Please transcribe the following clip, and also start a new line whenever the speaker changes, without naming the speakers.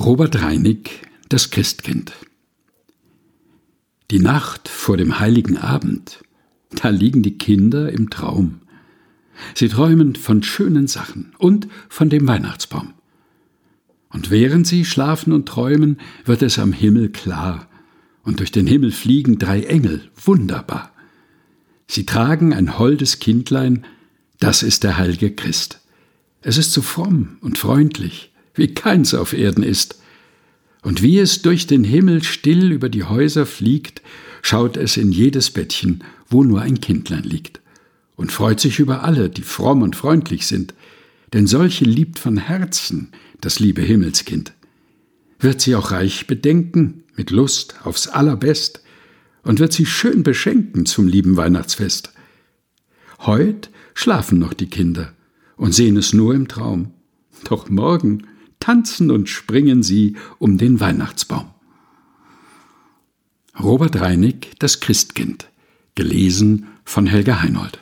Robert Reinig, das Christkind. Die Nacht vor dem heiligen Abend, da liegen die Kinder im Traum. Sie träumen von schönen Sachen und von dem Weihnachtsbaum. Und während sie schlafen und träumen, wird es am Himmel klar, und durch den Himmel fliegen drei Engel, wunderbar. Sie tragen ein holdes Kindlein, das ist der heilige Christ. Es ist so fromm und freundlich, wie keins auf Erden ist. Und wie es durch den Himmel still über die Häuser fliegt, schaut es in jedes Bettchen, wo nur ein Kindlein liegt, und freut sich über alle, die fromm und freundlich sind, denn solche liebt von Herzen das liebe Himmelskind. Wird sie auch reich bedenken, mit Lust aufs Allerbest, und wird sie schön beschenken zum lieben Weihnachtsfest. Heut schlafen noch die Kinder und sehen es nur im Traum. Doch morgen tanzen und springen sie um den Weihnachtsbaum. Robert Reinig, Das Christkind, gelesen von Helga Heinold.